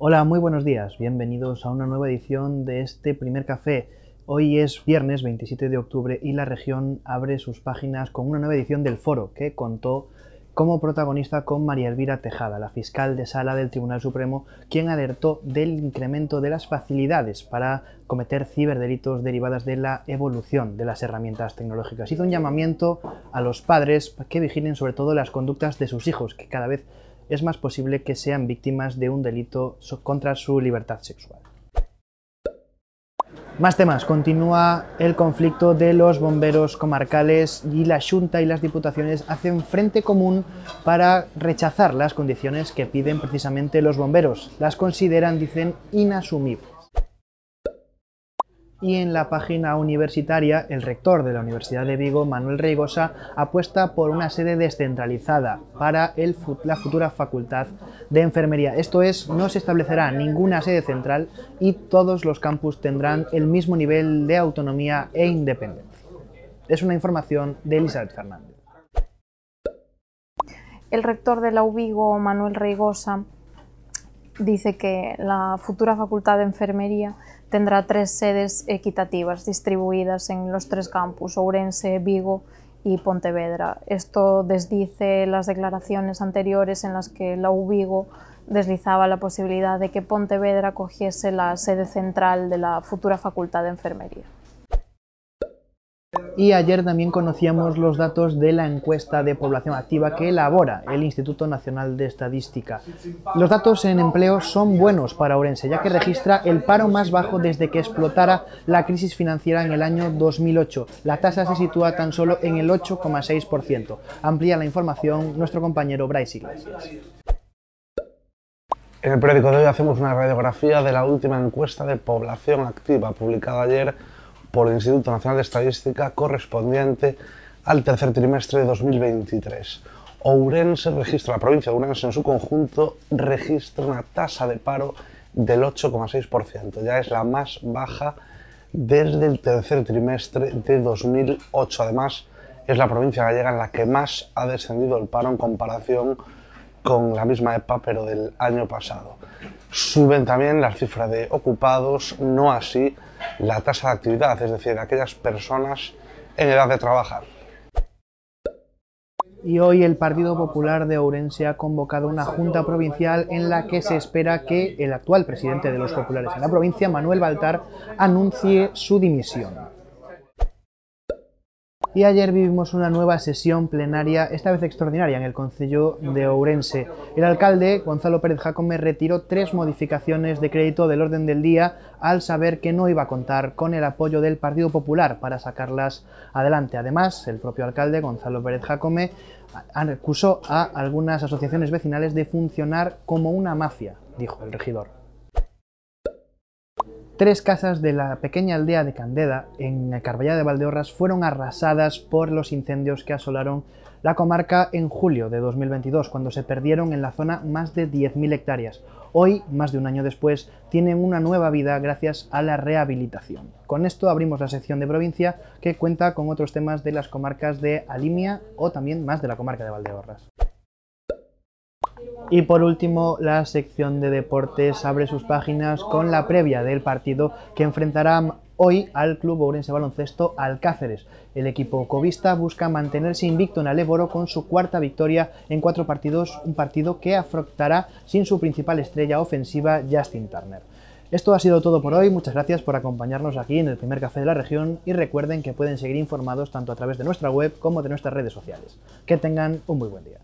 Hola, muy buenos días. Bienvenidos a una nueva edición de este primer café. Hoy es viernes 27 de octubre y la región abre sus páginas con una nueva edición del foro que contó como protagonista con María Elvira Tejada, la fiscal de sala del Tribunal Supremo, quien alertó del incremento de las facilidades para cometer ciberdelitos derivadas de la evolución de las herramientas tecnológicas. Hizo un llamamiento a los padres que vigilen sobre todo las conductas de sus hijos, que cada vez es más posible que sean víctimas de un delito contra su libertad sexual. Más temas. Continúa el conflicto de los bomberos comarcales y la Junta y las Diputaciones hacen frente común para rechazar las condiciones que piden precisamente los bomberos. Las consideran, dicen, inasumibles y en la página universitaria el rector de la Universidad de Vigo, Manuel Reigosa, apuesta por una sede descentralizada para la futura facultad de enfermería. Esto es, no se establecerá ninguna sede central y todos los campus tendrán el mismo nivel de autonomía e independencia. Es una información de Elizabeth Fernández. El rector de la UBIGO, Manuel Reigosa, dice que la futura facultad de enfermería tendrá tres sedes equitativas distribuidas en los tres campus, Ourense, Vigo y Pontevedra. Esto desdice las declaraciones anteriores en las que la UVigo deslizaba la posibilidad de que Pontevedra cogiese la sede central de la futura facultad de enfermería. Y ayer también conocíamos los datos de la encuesta de población activa que elabora el Instituto Nacional de Estadística. Los datos en empleo son buenos para Orense, ya que registra el paro más bajo desde que explotara la crisis financiera en el año 2008. La tasa se sitúa tan solo en el 8,6%. Amplía la información nuestro compañero Bryce Iglesias. En el periódico de hoy hacemos una radiografía de la última encuesta de población activa publicada ayer por el Instituto Nacional de Estadística correspondiente al tercer trimestre de 2023. Ourense registra, la provincia de Ourense en su conjunto, registra una tasa de paro del 8,6%. Ya es la más baja desde el tercer trimestre de 2008. Además, es la provincia gallega en la que más ha descendido el paro en comparación con la misma EPA, pero del año pasado. Suben también las cifras de ocupados, no así la tasa de actividad, es decir, aquellas personas en edad de trabajar. Y hoy el Partido Popular de Ourense ha convocado una junta provincial en la que se espera que el actual presidente de los populares en la provincia, Manuel Baltar, anuncie su dimisión y ayer vivimos una nueva sesión plenaria, esta vez extraordinaria, en el Concello de Ourense. El alcalde, Gonzalo Pérez Jacome, retiró tres modificaciones de crédito del orden del día al saber que no iba a contar con el apoyo del Partido Popular para sacarlas adelante. Además, el propio alcalde, Gonzalo Pérez Jacome, acusó a algunas asociaciones vecinales de funcionar como una mafia, dijo el regidor. Tres casas de la pequeña aldea de Candeda, en Carballá de Valdeorras, fueron arrasadas por los incendios que asolaron la comarca en julio de 2022, cuando se perdieron en la zona más de 10.000 hectáreas. Hoy, más de un año después, tienen una nueva vida gracias a la rehabilitación. Con esto abrimos la sección de provincia que cuenta con otros temas de las comarcas de Alimia o también más de la comarca de Valdeorras. Y por último, la sección de deportes abre sus páginas con la previa del partido que enfrentará hoy al Club Ourense Baloncesto Alcáceres. El equipo covista busca mantenerse invicto en Aléboro con su cuarta victoria en cuatro partidos, un partido que afrontará sin su principal estrella ofensiva, Justin Turner. Esto ha sido todo por hoy, muchas gracias por acompañarnos aquí en el primer café de la región y recuerden que pueden seguir informados tanto a través de nuestra web como de nuestras redes sociales. Que tengan un muy buen día.